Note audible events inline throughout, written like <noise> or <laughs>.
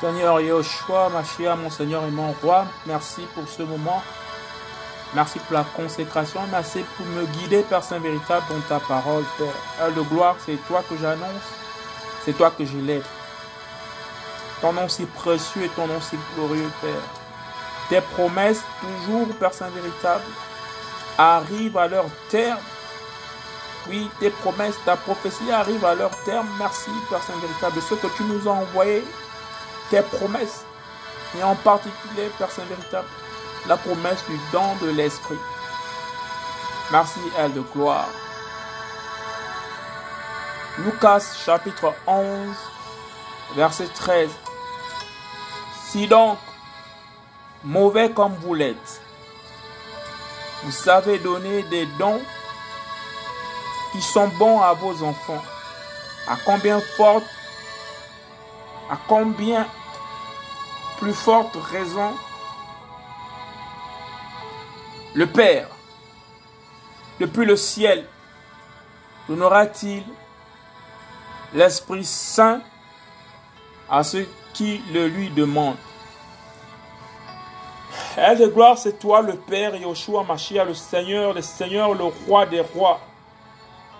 Seigneur Yoshua, ma chère, mon Seigneur et mon roi, merci pour ce moment. Merci pour la consécration. Merci pour me guider, Père Saint véritable, dans ta parole, Père. de gloire, c'est toi que j'annonce. C'est toi que j'élève. Ton nom si précieux et ton nom si glorieux, Père. Tes promesses, toujours, Père Saint véritable, arrivent à leur terme. Oui, tes promesses, ta prophétie arrive à leur terme. Merci, Père Saint véritable, de ce que tu nous as envoyé, tes promesses. Et en particulier, Saint véritable, la promesse du don de l'Esprit. Merci, elle de gloire. Lucas chapitre 11, verset 13. Si donc, mauvais comme vous l'êtes, vous savez donner des dons qui sont bons à vos enfants, à combien forte, à combien plus forte raison le Père, depuis le ciel, donnera-t-il l'Esprit Saint à ceux qui le lui demandent? Elle de gloire, c'est toi le Père, Yoshua Mashiach, le Seigneur, le Seigneur, le Roi des rois.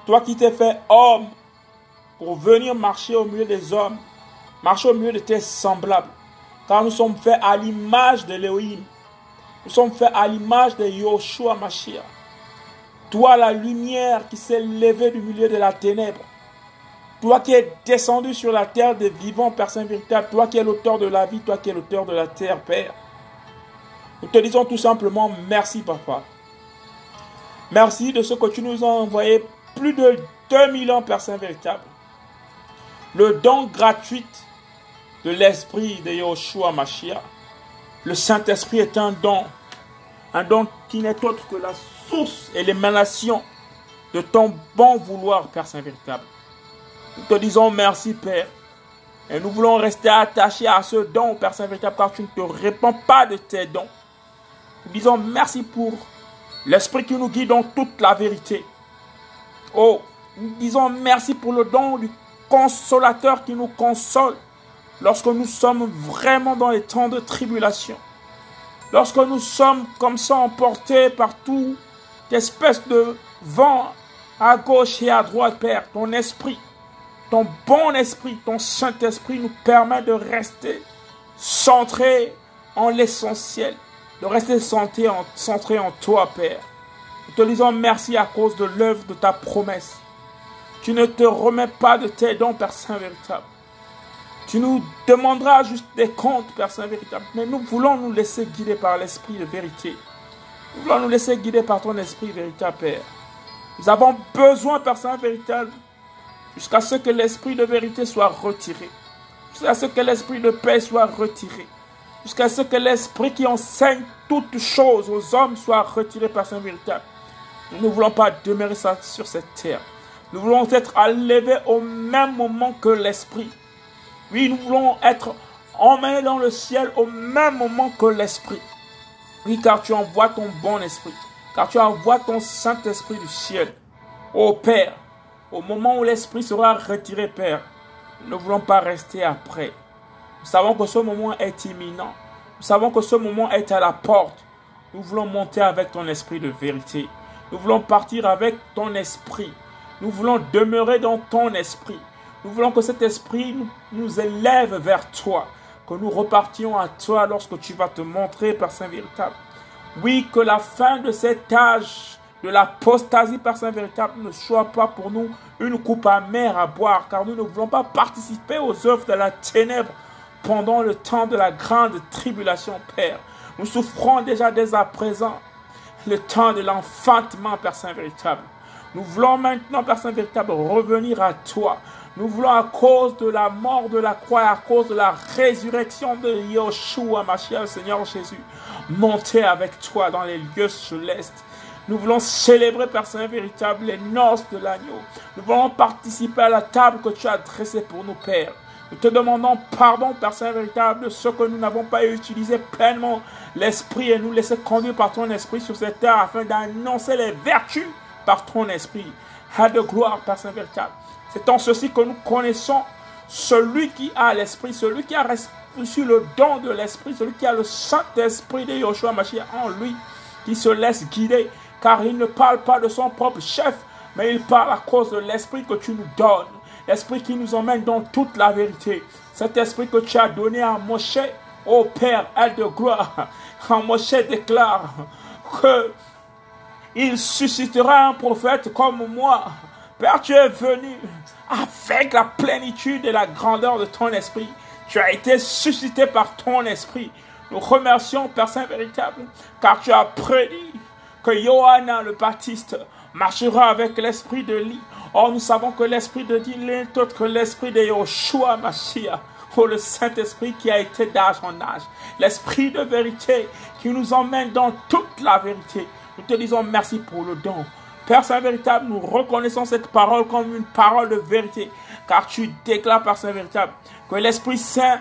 Toi qui t'es fait homme pour venir marcher au milieu des hommes, marcher au milieu de tes semblables. Car nous sommes faits à l'image de l'Élohim. Nous sommes faits à l'image de Yoshua Mashiach. Toi, la lumière qui s'est levée du milieu de la ténèbre. Toi qui es descendu sur la terre des vivants, Père Saint véritable. Toi qui es l'auteur de la vie, toi qui es l'auteur de la terre, Père. Nous te disons tout simplement merci, Papa. Merci de ce que tu nous as envoyé plus de 2000 ans, Père Saint véritable. Le don gratuit de l'esprit de Yoshua Mashiach. Le Saint-Esprit est un don un don qui n'est autre que la source et l'émanation de ton bon vouloir, Père Saint véritable. Nous te disons merci, Père. Et nous voulons rester attachés à ce don, Père Saint véritable, car tu ne te répands pas de tes dons. Nous disons merci pour l'Esprit qui nous guide dans toute la vérité. Oh, nous disons merci pour le don du consolateur qui nous console lorsque nous sommes vraiment dans les temps de tribulation. Lorsque nous sommes comme ça emportés par toute espèce de vent à gauche et à droite, Père, ton esprit, ton bon esprit, ton Saint-Esprit nous permet de rester centrés en l'essentiel, de rester centrés en, centré en toi, Père. Nous te disons merci à cause de l'œuvre de ta promesse. Tu ne te remets pas de tes dons, Père Saint véritable. Tu nous demanderas juste des comptes, Père Saint véritable. Mais nous voulons nous laisser guider par l'Esprit de vérité. Nous voulons nous laisser guider par ton Esprit véritable, Père. Nous avons besoin, Saint véritable, jusqu'à ce que l'Esprit de vérité soit retiré. Jusqu'à ce que l'Esprit de paix soit retiré. Jusqu'à ce que l'Esprit qui enseigne toutes choses aux hommes soit retiré, Père Saint véritable. Nous ne voulons pas demeurer sur cette terre. Nous voulons être enlevés au même moment que l'Esprit. Oui, nous voulons être emmenés dans le ciel au même moment que l'Esprit. Oui, car tu envoies ton bon esprit. Car tu envoies ton Saint-Esprit du ciel. Ô Père, au moment où l'Esprit sera retiré, Père, nous ne voulons pas rester après. Nous savons que ce moment est imminent. Nous savons que ce moment est à la porte. Nous voulons monter avec ton esprit de vérité. Nous voulons partir avec ton esprit. Nous voulons demeurer dans ton esprit. Nous voulons que cet esprit nous, élève vers toi, que nous repartions à toi lorsque tu vas te montrer, Père Saint véritable. Oui, que la fin de cet âge de l'apostasie, Père Saint véritable, ne soit pas pour nous une coupe amère à boire, car nous ne voulons pas participer aux œuvres de la ténèbre pendant le temps de la grande tribulation, Père. Nous souffrons déjà dès à présent le temps de l'enfantement, Père Saint véritable. Nous voulons maintenant, Père Saint véritable, revenir à toi. Nous voulons à cause de la mort de la croix, à cause de la résurrection de Yoshua, ma chère Seigneur Jésus, monter avec toi dans les lieux célestes. Nous voulons célébrer, Père Saint véritable, les noces de l'agneau. Nous voulons participer à la table que tu as dressée pour nous, Père. Nous te demandons pardon, Père Saint véritable, de ce que nous n'avons pas utilisé pleinement l'Esprit et nous laisser conduire par ton Esprit sur cette terre afin d'annoncer les vertus par ton Esprit. À de gloire, Père Saint véritable. C'est en ceci que nous connaissons celui qui a l'Esprit, celui qui a sur le don de l'Esprit, celui qui a le Saint-Esprit de Yoshua Mashiach en lui, qui se laisse guider, car il ne parle pas de son propre chef, mais il parle à cause de l'Esprit que tu nous donnes, l'Esprit qui nous emmène dans toute la vérité, cet Esprit que tu as donné à Moshe, ô Père, aide de gloire, <laughs> quand Moshe déclare que il suscitera un prophète comme moi. Père, tu es venu avec la plénitude et la grandeur de ton esprit. Tu as été suscité par ton esprit. Nous remercions, Père Saint véritable, car tu as prédit que Johanna le Baptiste marchera avec l'esprit de lit. Or, nous savons que l'esprit de lit n'est autre que l'esprit de Yoshua Mashiach. Oh, le Saint-Esprit qui a été d'âge en âge. L'esprit de vérité qui nous emmène dans toute la vérité. Nous te disons merci pour le don. Père Saint véritable, nous reconnaissons cette parole comme une parole de vérité, car tu déclares, Père Saint véritable, que l'Esprit Saint,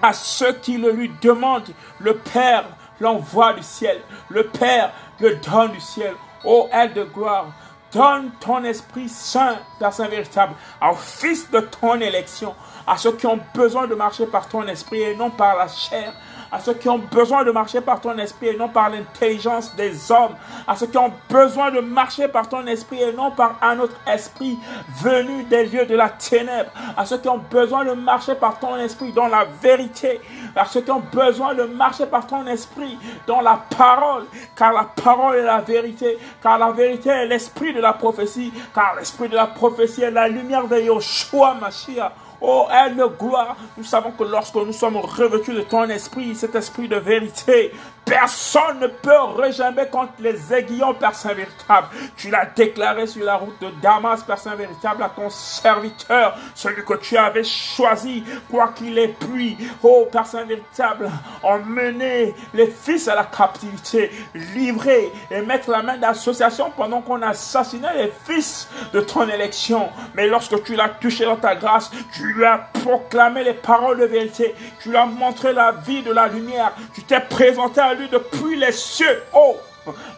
à ceux qui le lui demandent, le Père l'envoie du ciel, le Père le donne du ciel. Ô aide de gloire, donne ton Esprit Saint, Père Saint véritable, au Fils de ton élection, à ceux qui ont besoin de marcher par ton Esprit et non par la chair, à ceux qui ont besoin de marcher par ton esprit et non par l'intelligence des hommes, à ceux qui ont besoin de marcher par ton esprit et non par un autre esprit venu des lieux de la ténèbre, à ceux qui ont besoin de marcher par ton esprit dans la vérité, à ceux qui ont besoin de marcher par ton esprit dans la parole, car la parole est la vérité, car la vérité est l'esprit de la prophétie, car l'esprit de la prophétie est la lumière de Yoshua Mashiach. Oh, elle de gloire, nous savons que lorsque nous sommes revêtus de ton esprit, cet esprit de vérité, Personne ne peut rejamber contre les aiguillons, Père Saint véritable. Tu l'as déclaré sur la route de Damas, Père Saint véritable, à ton serviteur, celui que tu avais choisi, quoi qu'il ait pu, oh Père Saint véritable, emmener les fils à la captivité, livrer et mettre la main d'association pendant qu'on assassinait les fils de ton élection. Mais lorsque tu l'as touché dans ta grâce, tu lui as proclamé les paroles de vérité, tu lui as montré la vie de la lumière, tu t'es présenté à lui depuis les cieux. Oh,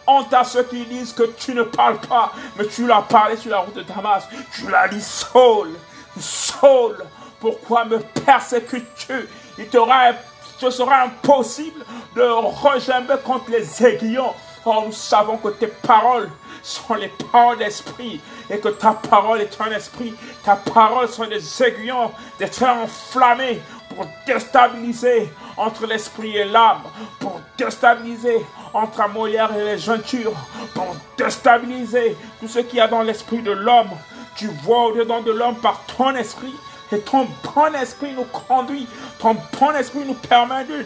honte à ceux qui disent que tu ne parles pas, mais tu l'as parlé sur la route de Damas. Tu l'as dit, Saul, Saul, pourquoi me persécutes-tu? Il te sera impossible de regimber contre les aiguillons. Oh, nous savons que tes paroles sont les paroles d'esprit et que ta parole est un esprit. Ta parole sont des aiguillons, des traits enflammés pour déstabiliser entre l'esprit et l'âme, pour déstabiliser entre la molière et les jointures, pour déstabiliser tout ce qu'il y a dans l'esprit de l'homme. Tu vois au-dedans de l'homme par ton esprit, et ton bon esprit nous conduit, ton bon esprit nous permet de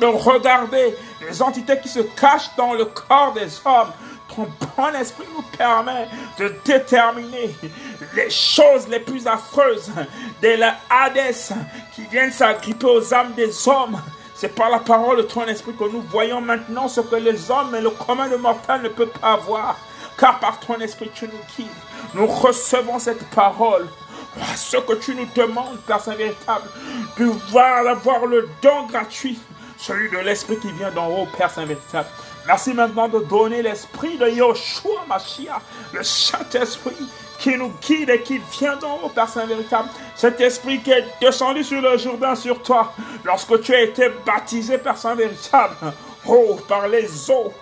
de regarder les entités qui se cachent dans le corps des hommes. Ton bon esprit nous permet de déterminer les choses les plus affreuses de la Hadès qui viennent s'agripper aux âmes des hommes. C'est par la parole de ton esprit que nous voyons maintenant ce que les hommes et le commun de ne peuvent pas voir. Car par ton esprit tu nous quittes. Nous recevons cette parole. Ce que tu nous demandes, Père Saint véritable, de voir avoir le don gratuit, celui de l'esprit qui vient d'en haut, Père Saint véritable. Merci maintenant de donner l'esprit de Yoshua Mashiach, le Saint-Esprit qui nous guide et qui vient d'en haut, Père Saint véritable. Cet esprit qui est descendu sur le Jourdain sur toi lorsque tu as été baptisé, Père Saint véritable. Oh, par les eaux,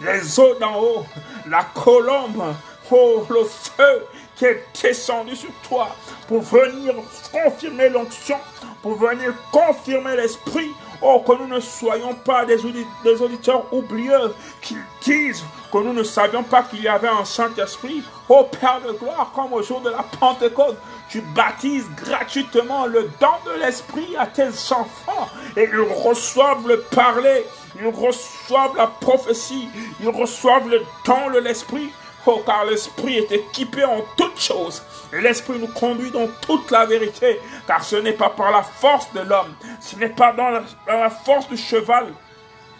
les eaux d'en haut, la colombe, oh, le feu qui est descendu sur toi pour venir confirmer l'onction, pour venir confirmer l'esprit, Oh, que nous ne soyons pas des, auditeurs oublieux qui disent que nous ne savions pas qu'il y avait un Saint-Esprit. Oh Père de gloire, comme au jour de la Pentecôte, tu baptises gratuitement le don de l'Esprit à tes enfants et ils reçoivent le parler, ils reçoivent la prophétie, ils reçoivent le don de l'Esprit. Oh, car l'Esprit est équipé en toutes choses L'Esprit nous conduit dans toute la vérité, car ce n'est pas par la force de l'homme, ce n'est pas dans la, force du cheval,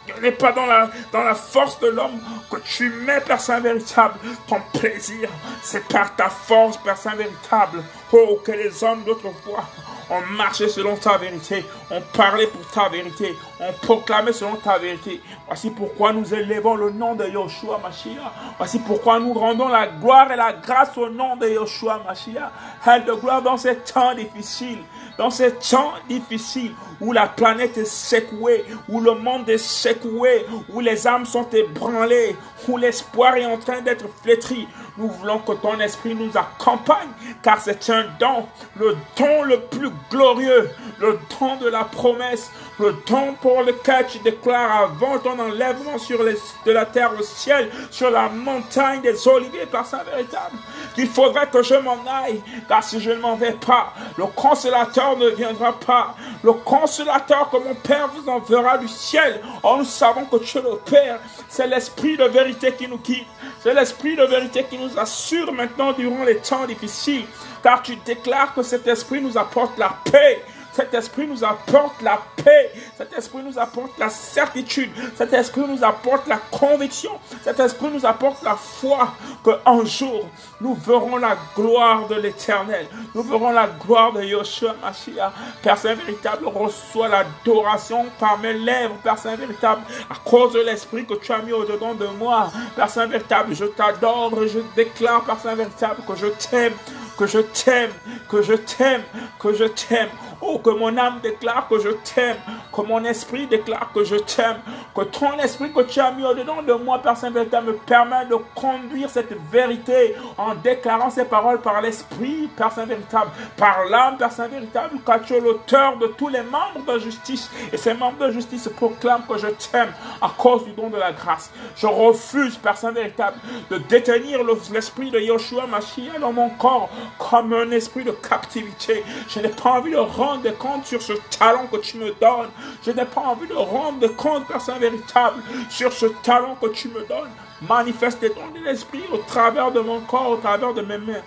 ce n'est pas dans la, force de l'homme que tu mets, Père Saint véritable, ton plaisir. C'est par ta force, Père Saint véritable. Oh, que les hommes d'autrefois On marchait selon ta vérité. On parlait pour ta vérité. On proclamait selon ta vérité. Voici pourquoi nous élevons le nom de Yoshua Mashiach. Voici pourquoi nous rendons la gloire et la grâce au nom de Yoshua Mashiach. Elle de gloire dans ces temps difficiles. Dans ces temps difficiles où la planète est secouée, où le monde est secoué, où les âmes sont ébranlées, où l'espoir est en train d'être flétri. Nous voulons que ton esprit nous accompagne, car c'est un don, le don le plus glorieux, le don de la promesse, le don pour lequel tu déclares avant ton enlèvement sur de la terre au ciel, sur la montagne des oliviers par sa véritable, qu'il faudrait que je m'en aille, car si je ne m'en vais pas, le consolateur ne viendra pas. Le consolateur que mon Père vous enverra du ciel. Oh, nous savons que tu es le Père. C'est l'esprit de vérité qui nous quitte. C'est l'esprit de vérité qui nous assure maintenant durant les temps difficiles. Car tu déclares que cet esprit nous apporte la paix. Cet esprit nous apporte la paix. Cet esprit nous apporte la certitude. Cet esprit nous apporte la conviction. Cet esprit nous apporte la foi qu'un jour, nous verrons la gloire de l'éternel. Nous verrons la gloire de Yoshua Mashiach. Père Saint véritable, reçois l'adoration par mes lèvres, Père Saint véritable, à cause de l'esprit que tu as mis au-dedans de moi. Père Saint véritable, je t'adore et je déclare, Père Saint véritable, que je t'aime que je t'aime, que je t'aime, que je t'aime. Oh, que mon âme déclare que je t'aime, que mon esprit déclare que je t'aime, que ton esprit que tu as mis au-dedans de moi, Père Saint-Véritable, me permet de conduire cette vérité en déclarant ces paroles par l'esprit, Père Saint-Véritable, par l'âme, Père Saint-Véritable, car tu es l'auteur de tous les membres de justice. Et ces membres de justice proclament que je t'aime à cause du don de la grâce. Je refuse, Père Saint-Véritable, de détenir l'esprit de Yoshua Mashiach dans mon corps comme un esprit de captivité. Je n'ai pas envie de rendre compte sur ce talent que tu me donnes. Je n'ai pas envie de rendre compte, personne véritable, sur ce talent que tu me donnes. Manifeste ton esprit au travers de mon corps, au travers de mes mains.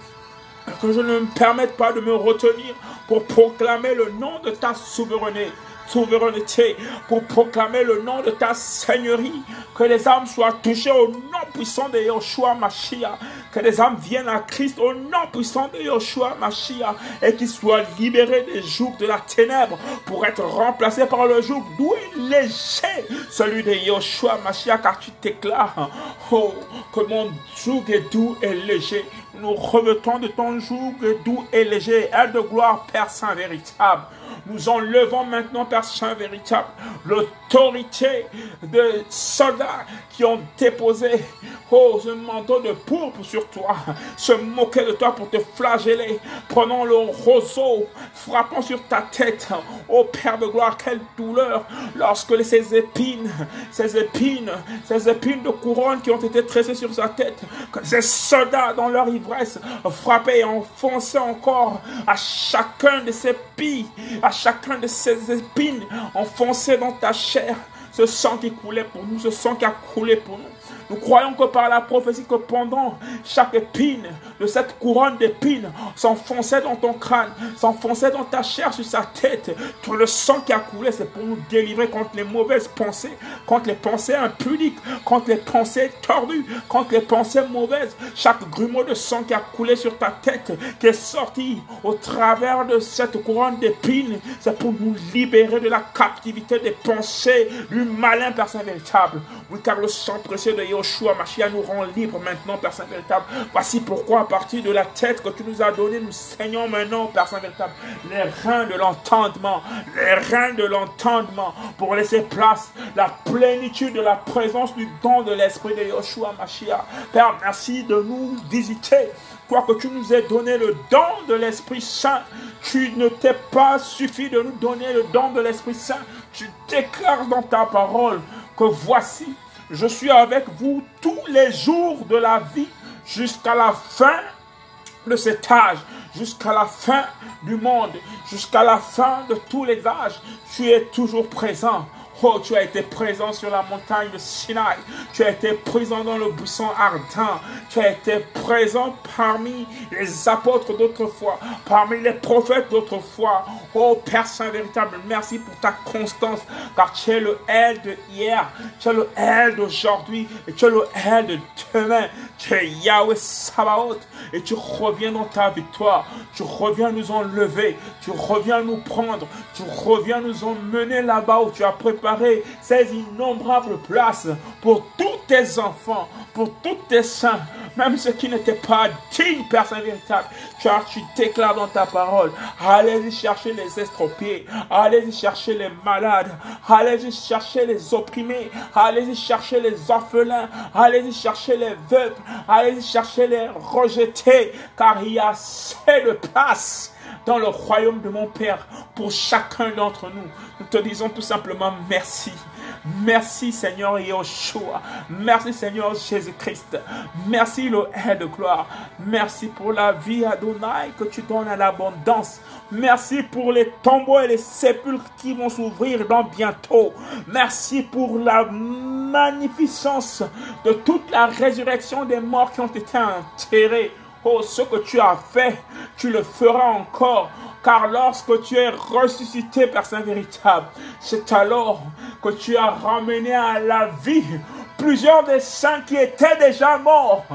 Que je ne me permette pas de me retenir pour proclamer le nom de ta souveraineté souveraineté, pour proclamer le nom de ta seigneurie, que les âmes soient touchées au nom puissant de Yoshua Mashiach, que les âmes viennent à Christ au nom puissant de Yoshua Mashiach, et qu'ils soient libérés des jours de la ténèbre pour être remplacés par le jour doux et léger, celui de Yoshua Mashiach, car tu déclares, oh, que mon joug est doux et léger. Nous remettons de ton joug doux et léger, aide de gloire, Père Saint véritable. Nous enlevons maintenant, Père Saint véritable, l'autorité de soldats qui ont déposé oh, ce manteau de pourpre sur toi, se moquer de toi pour te flageller. Prenons le roseau, frappant sur ta tête. Oh Père de gloire, quelle douleur lorsque ces épines, ces épines, ces épines de couronne qui ont été tressées sur sa tête, ces soldats dans leur frappaient et enfonçaient encore à chacun de ces pilles, à chacun de ces épines enfoncées dans ta chair. Ce sang qui coulait pour nous, ce sang qui a coulé pour nous. Nous croyons que par la prophétie que pendant chaque épine de cette couronne d'épines s'enfonçait dans ton crâne, s'enfonçait dans ta chair sur sa tête, tout le sang qui a coulé, c'est pour nous délivrer contre les mauvaises pensées, contre les pensées impudiques, contre les pensées tordues, contre les pensées mauvaises. Chaque grumeau de sang qui a coulé sur ta tête, qui est sorti au travers de cette couronne d'épines, c'est pour nous libérer de la captivité des pensées du malin personne véritable. Oui, car le sang précieux de Yoshua Mashiach nous rend libre maintenant, Père Saint véritable. Voici pourquoi, à partir de la tête que tu nous as donnée, nous saignons maintenant, Père Saint véritable, les reins de l'entendement, les reins de l'entendement, pour laisser place la plénitude de la présence du don de l'esprit de Yoshua Mashiach. Père, merci de nous visiter. Toi que tu nous aies donné le don de l'Esprit Saint, tu ne t'es pas suffi de nous donner le don de l'Esprit Saint. Tu déclares dans ta parole que voici, je suis avec vous tous les jours de la vie jusqu'à la fin de cet âge, jusqu'à la fin du monde, jusqu'à la fin de tous les âges. Tu es toujours présent. Oh, tu as été présent sur la montagne de Sinaï. Tu as été présent dans le buisson ardent. Tu as été présent parmi les apôtres d'autrefois, parmi les prophètes d'autrefois. Oh, Père Saint véritable, merci pour ta constance, car tu es le L de hier, tu es le L d'aujourd'hui, et tu es le L de demain. Tu es Yahweh Sabaoth, et tu reviens dans ta victoire. Tu reviens nous enlever, tu reviens nous prendre, tu reviens nous emmener là-bas où tu as préparé ces innombrables places pour tous tes enfants, pour tous tes saints, même ceux qui n'étaient pas dignes, Saint véritable. Car tu déclares dans ta parole, allez-y chercher les estropiés, allez-y chercher les malades, allez-y chercher les opprimés, allez-y chercher les orphelins, allez-y chercher les veuves, allez-y chercher les rejetés, car il y a assez de place dans le royaume de mon Père pour chacun d'entre nous. Nous te disons tout simplement merci. Merci Seigneur Yeshua. Merci Seigneur Jésus-Christ. Merci le de gloire. Merci pour la vie Adonai que tu donnes à l'abondance. Merci pour les tombeaux et les sépulcres qui vont s'ouvrir dans bientôt. Merci pour la magnificence de toute la résurrection des morts qui ont été enterrés. Ce que tu as fait, tu le feras encore. Car lorsque tu es ressuscité, Personne véritable, c'est alors que tu as ramené à la vie plusieurs des saints qui étaient déjà morts.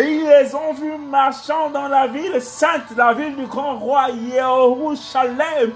ils les ont vus marchant dans la ville sainte, la ville du grand roi Jérusalem.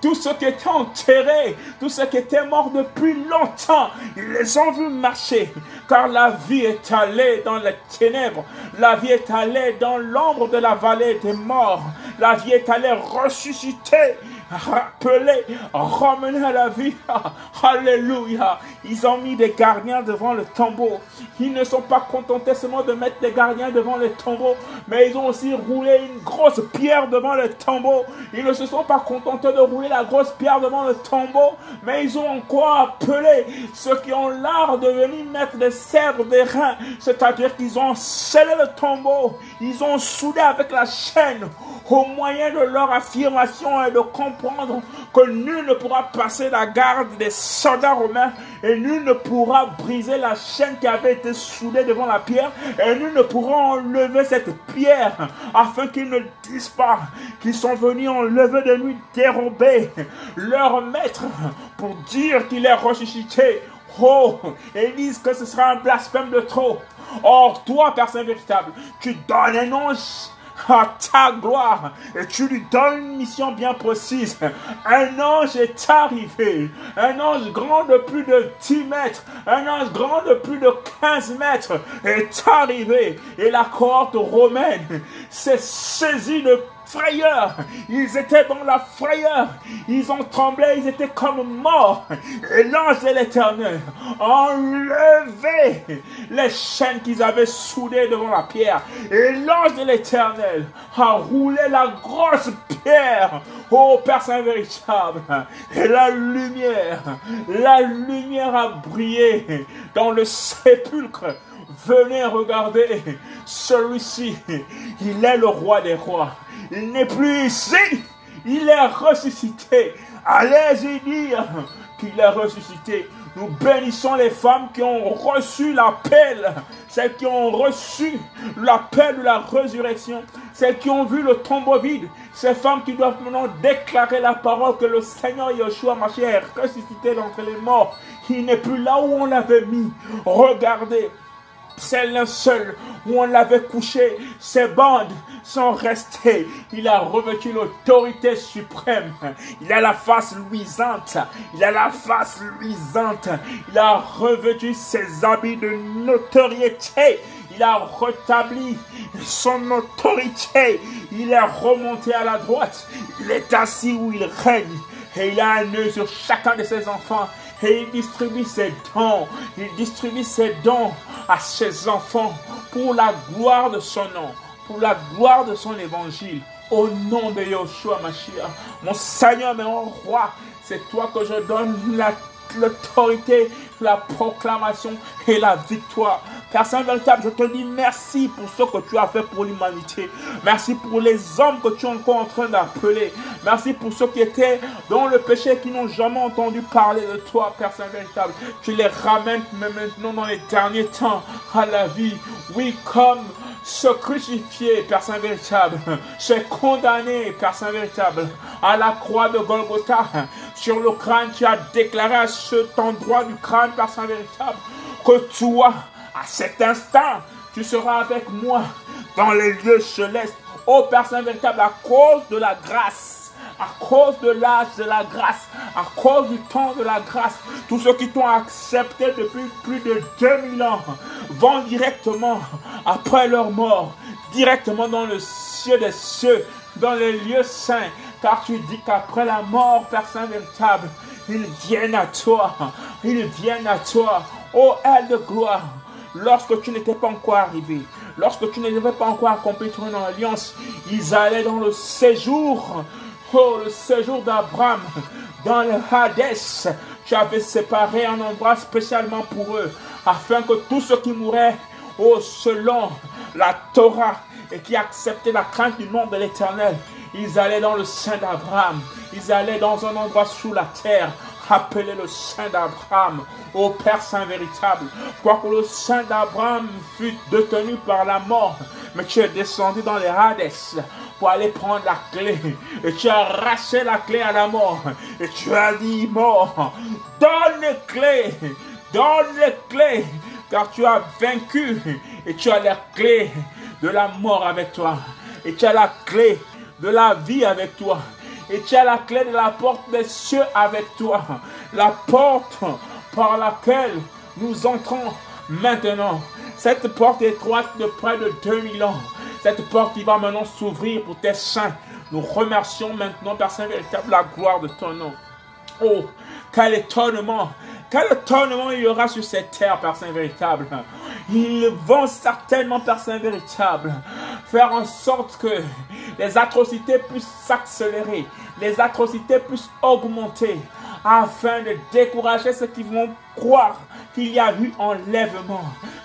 Tous ceux qui étaient enterrés, tous ceux qui étaient morts depuis longtemps, ils les ont vus marcher. Car la vie est allée dans les ténèbres. La vie est allée dans l'ombre de la vallée des morts. La vie est allée ressusciter rappeler, ramener à la vie. <laughs> Alléluia. Ils ont mis des gardiens devant le tombeau. Ils ne sont pas contentés seulement de mettre des gardiens devant le tombeau, mais ils ont aussi roulé une grosse pierre devant le tombeau. Ils ne se sont pas contentés de rouler la grosse pierre devant le tombeau, mais ils ont encore appelé ceux qui ont l'art de venir mettre des cerfs des reins. C'est-à-dire qu'ils ont scellé le tombeau. Ils ont soudé avec la chaîne au moyen de leur affirmation et de comprendre que nul ne pourra passer la garde des soldats romains et nul ne pourra briser la chaîne qui avait été soudée devant la pierre et nul ne pourra enlever cette pierre afin qu'ils ne disent pas qu'ils sont venus enlever de nuit dérober leur maître pour dire qu'il est ressuscité. Oh, ils disent que ce sera un blasphème de trop. Or, toi, personne véritable, tu donnes un ange à ta gloire et tu lui donnes une mission bien précise. Un ange est arrivé, un ange grand de plus de 10 mètres, un ange grand de plus de 15 mètres est arrivé. Et la cohorte romaine s'est saisie de frayeur. Ils étaient dans la frayeur. Ils ont tremblé, ils étaient comme morts. Et l'ange de l'éternel enlevé les chaînes qu'ils avaient soudées devant la pierre. Et l'ange de l'éternel a roulé la grosse pierre au Père Saint véritable. Et la lumière, la lumière a brillé dans le sépulcre. Venez regarder celui-ci. Il est le roi des rois. Il n'est plus ici. Il est ressuscité. Allez-y dire qu'il est ressuscité. Nous bénissons les femmes qui ont reçu l'appel, celles qui ont reçu l'appel de la résurrection, celles qui ont vu le tombeau vide, ces femmes qui doivent maintenant déclarer la parole que le Seigneur Yeshua Mashiach est ressuscité d'entre les morts. Il n'est plus là où on l'avait mis. Regardez, c'est seul où on l'avait couché. Ses bandes sont restées. Il a revêtu l'autorité suprême. Il a la face luisante. Il a la face luisante. Il a revêtu ses habits de notoriété. Il a rétabli son autorité. Il est remonté à la droite. Il est assis où il règne. Et il a un nœud sur chacun de ses enfants et il distribue ses dons. Il distribue ses dons à ses enfants pour la gloire de son nom, pour la gloire de son évangile. Au nom de Yeshua Mashiach, mon Seigneur, mon roi, c'est toi que je donne l'autorité, la proclamation et la victoire. Père Saint véritable, je te dis merci pour ce que tu as fait pour l'humanité. Merci pour les hommes que tu es encore en train d'appeler. Merci pour ceux qui étaient dans le péché qui n'ont jamais entendu parler de toi, Père Saint véritable. Tu les ramènes maintenant dans les derniers temps à la vie. Oui, comme ce crucifié, Père Saint véritable, ce condamné, Père Saint véritable, à la croix de Golgotha, sur le crâne, tu as déclaré à cet endroit du crâne, Père Saint véritable, que toi, à cet instant, tu seras avec moi dans les lieux célestes. Ô Père Saint véritable, à cause de la grâce, à cause de l'âge de la grâce, à cause du temps de la grâce, tous ceux qui t'ont accepté depuis plus de 2000 ans vont directement, après leur mort, directement dans le ciel des cieux, dans les lieux saints, car tu dis qu'après la mort, Père Saint véritable, ils viennent à toi, ils viennent à toi, ô aile de gloire, lorsque tu n'étais pas encore arrivé, lorsque tu n'avais pas encore accompli ton alliance, ils allaient dans le séjour, oh, le séjour d'Abraham, dans le Hadès. Tu avais séparé un endroit spécialement pour eux, afin que tous ceux qui mouraient, oh, selon la Torah, et qui acceptaient la crainte du nom de l'Éternel, ils allaient dans le sein d'Abraham, ils allaient dans un endroit sous la terre, appelé le sein d'Abraham, ô Père Saint véritable. Quoique le sein d'Abraham fut détenu par la mort, mais tu es descendu dans les Hades pour aller prendre la clé. Et tu as arraché la clé à la mort. Et tu as dit, mort, donne les clés, donne les clés, car tu as vaincu et tu as la clé de la mort avec toi. Et tu as la clé de la vie avec toi. Et tu as la clé de la porte des cieux avec toi. La porte par laquelle nous entrons maintenant. Cette porte étroite de près de 2000 ans. Cette porte qui va maintenant s'ouvrir pour tes saints. Nous remercions maintenant, Père Saint véritable, la gloire de ton nom. Oh, quel étonnement, quel étonnement il y aura sur cette terre, Père Saint véritable. Ils vont certainement, Père Saint véritable, faire en sorte que les atrocités puissent s'accélérer, les atrocités puissent augmenter, afin de décourager ceux qui vont croire qu'il y a eu enlèvement.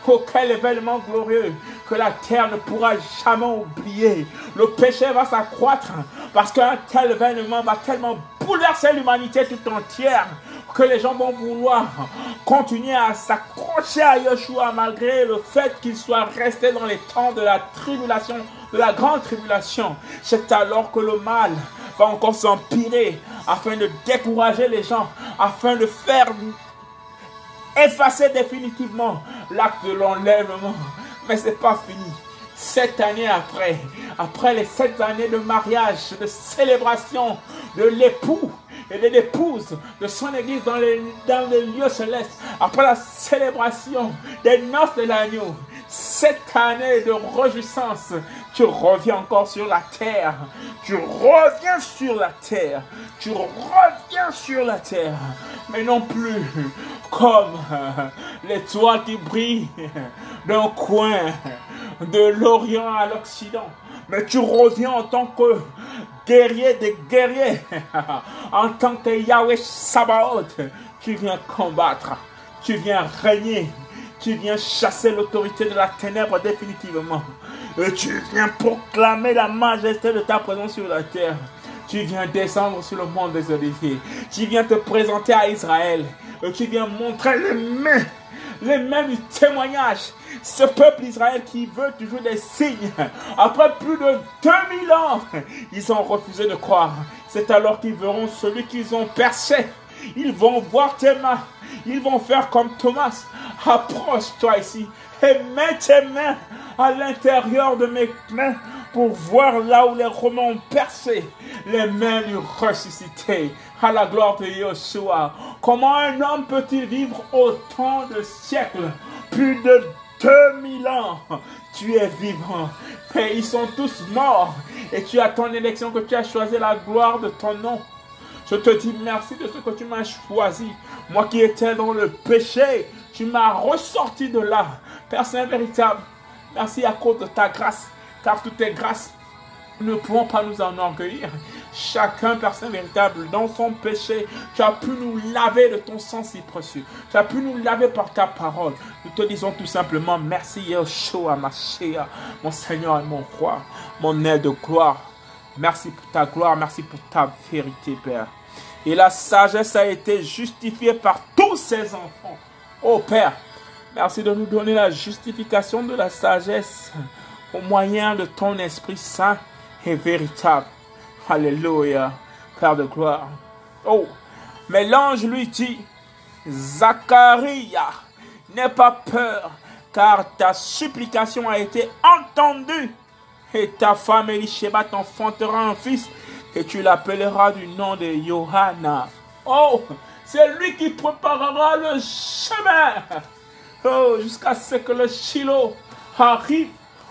Oh, quel événement glorieux que la terre ne pourra jamais oublier. Le péché va s'accroître parce qu'un tel événement va tellement bouleverser l'humanité tout entière que les gens vont vouloir continuer à s'accrocher à Yeshua malgré le fait qu'il soit resté dans les temps de la tribulation, de la grande tribulation. C'est alors que le mal va encore s'empirer afin de décourager les gens, afin de faire effacer définitivement l'acte de l'enlèvement. Mais c'est pas fini. Sept années après, après les sept années de mariage, de célébration de l'époux et de l'épouse de son église dans les, lieux célestes, après la célébration des noces de l'agneau, cette année de réjouissance, tu reviens encore sur la terre. Tu reviens sur la terre. Tu reviens sur la terre. Mais non plus comme <laughs> l'étoile qui brille d'un coin de l'Orient à l'Occident. Mais tu reviens en tant que guerrier des guerriers. <laughs> En tant que Yahweh Sabaoth. Tu viens combattre. Tu viens régner tu viens chasser l'autorité de la ténèbre définitivement. Et tu viens proclamer la majesté de ta présence sur la terre. Tu viens descendre sur le monde des oliviers. Tu viens te présenter à Israël. Et tu viens montrer les mains, les mains du témoignage. Ce peuple Israël qui veut toujours des signes. Après plus de 2000 ans, ils ont refusé de croire. C'est alors qu'ils verront celui qu'ils ont percé. Ils vont voir tes mains. Ils vont faire comme Thomas. Approche-toi ici et mets tes mains à l'intérieur de mes mains pour voir là où les Romains ont percé les mains du ressuscité à la gloire de Yeshua. Comment un homme peut-il vivre autant de siècles, plus de 2000 ans Tu es vivant, mais ils sont tous morts et tu as ton élection que tu as choisi la gloire de ton nom. Je te dis merci de ce que tu m'as choisi. Moi qui étais dans le péché, tu m'as ressorti de là. Père Saint véritable, merci à cause de ta grâce, car toutes tes grâces ne pourront pas nous enorgueillir. Chacun, Saint véritable, dans son péché, tu as pu nous laver de ton sang si précieux. Tu as pu nous laver par ta parole. Nous te disons tout simplement merci, Yeshua, Mashiach, mon Seigneur et mon roi, mon aide de gloire. Merci pour ta gloire, merci pour ta vérité, Père. Et la sagesse a été justifiée par tous ses enfants. Oh Père, merci de nous donner la justification de la sagesse au moyen de ton Esprit Saint et véritable. Alléluia, Père de gloire. Oh, mais l'ange lui dit, Zacharie, n'aie pas peur, car ta supplication a été entendue. Et ta femme Elisheba t'enfantera un fils, et tu l'appelleras du nom de Johanna. Oh, c'est lui qui préparera le chemin. Oh, jusqu'à ce que le Shiloh arrive.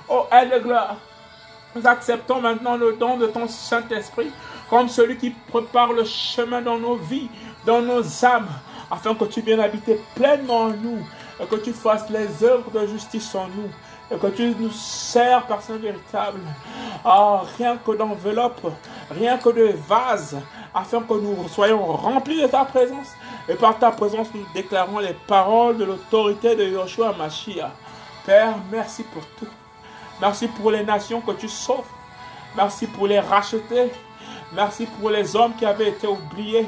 Oh, elle de gloire. Nous acceptons maintenant le don de ton Saint-Esprit comme celui qui prépare le chemin dans nos vies, dans nos âmes, afin que tu viennes habiter pleinement en nous et que tu fasses les œuvres de justice en nous et que tu nous sers, personne véritable, ah, rien que d'enveloppe, rien que de vase, afin que nous soyons remplis de ta présence. Et par ta présence, nous déclarons les paroles de l'autorité de Yoshua Mashiach. Père, merci pour tout. Merci pour les nations que tu sauves. Merci pour les racheter. Merci pour les hommes qui avaient été oubliés.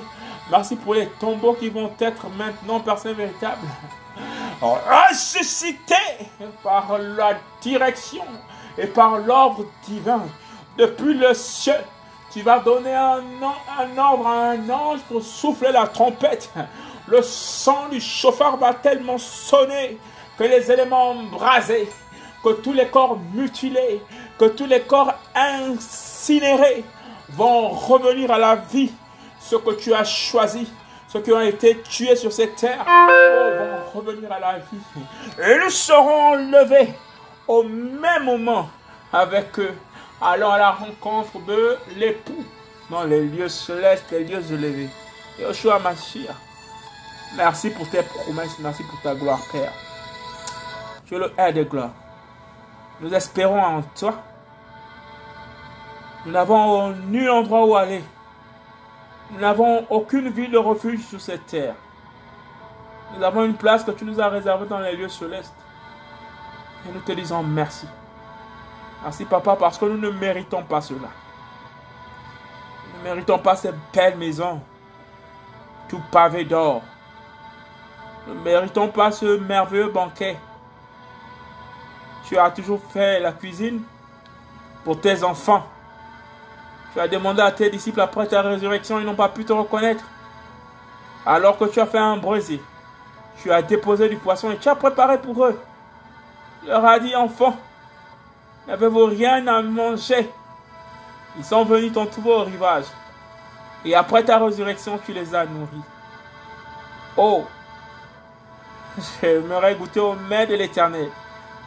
Merci pour les tombeaux qui vont être maintenant personne véritable ressuscité par la direction et par l'ordre divin depuis le ciel. Tu vas donner un, un ordre à un ange pour souffler la trompette. Le sang du chauffard va tellement sonner que les éléments embrasés, que tous les corps mutilés, que tous les corps incinérés vont revenir à la vie. Ce que tu as choisi ceux qui ont été tués sur cette terre vont revenir à la vie. Et nous serons levés au même moment avec eux, allant à la rencontre de l'époux dans les lieux célestes, les lieux élevés. Yoshua Mashiach, merci pour tes promesses, merci pour ta gloire, Père. Es le aide de gloire. Nous espérons en toi. Nous n'avons nul endroit où aller. Nous n'avons aucune ville de refuge sur cette terre. Nous avons une place que tu nous as réservée dans les lieux célestes. Et nous te disons merci. Merci papa parce que nous ne méritons pas cela. Nous ne méritons pas cette belle maison, tout pavé d'or. Nous ne méritons pas ce merveilleux banquet. Tu as toujours fait la cuisine pour tes enfants. Tu as demandé à tes disciples après ta résurrection, ils n'ont pas pu te reconnaître. Alors que tu as fait un brésil, tu as déposé du poisson et tu as préparé pour eux. Leur as dit, enfants, n'avez-vous rien à manger? Ils sont venus t'en trouver au rivage. Et après ta résurrection, tu les as nourris. Oh, <laughs> j'aimerais goûter au mets de l'éternel.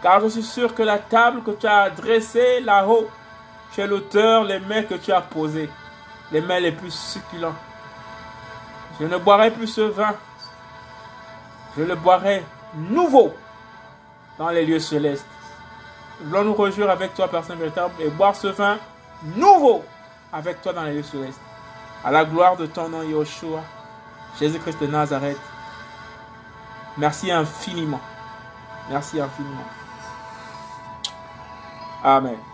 Car je suis sûr que la table que tu as dressée là-haut tu es l'auteur les mains que tu as posées, les mains les plus succulents. Je ne boirai plus ce vin. Je le boirai nouveau dans les lieux célestes. Voulons nous réjouir avec toi, personne véritable, et boire ce vin nouveau avec toi dans les lieux célestes? À la gloire de ton nom, Yeshua, Jésus-Christ de Nazareth. Merci infiniment. Merci infiniment. Amém.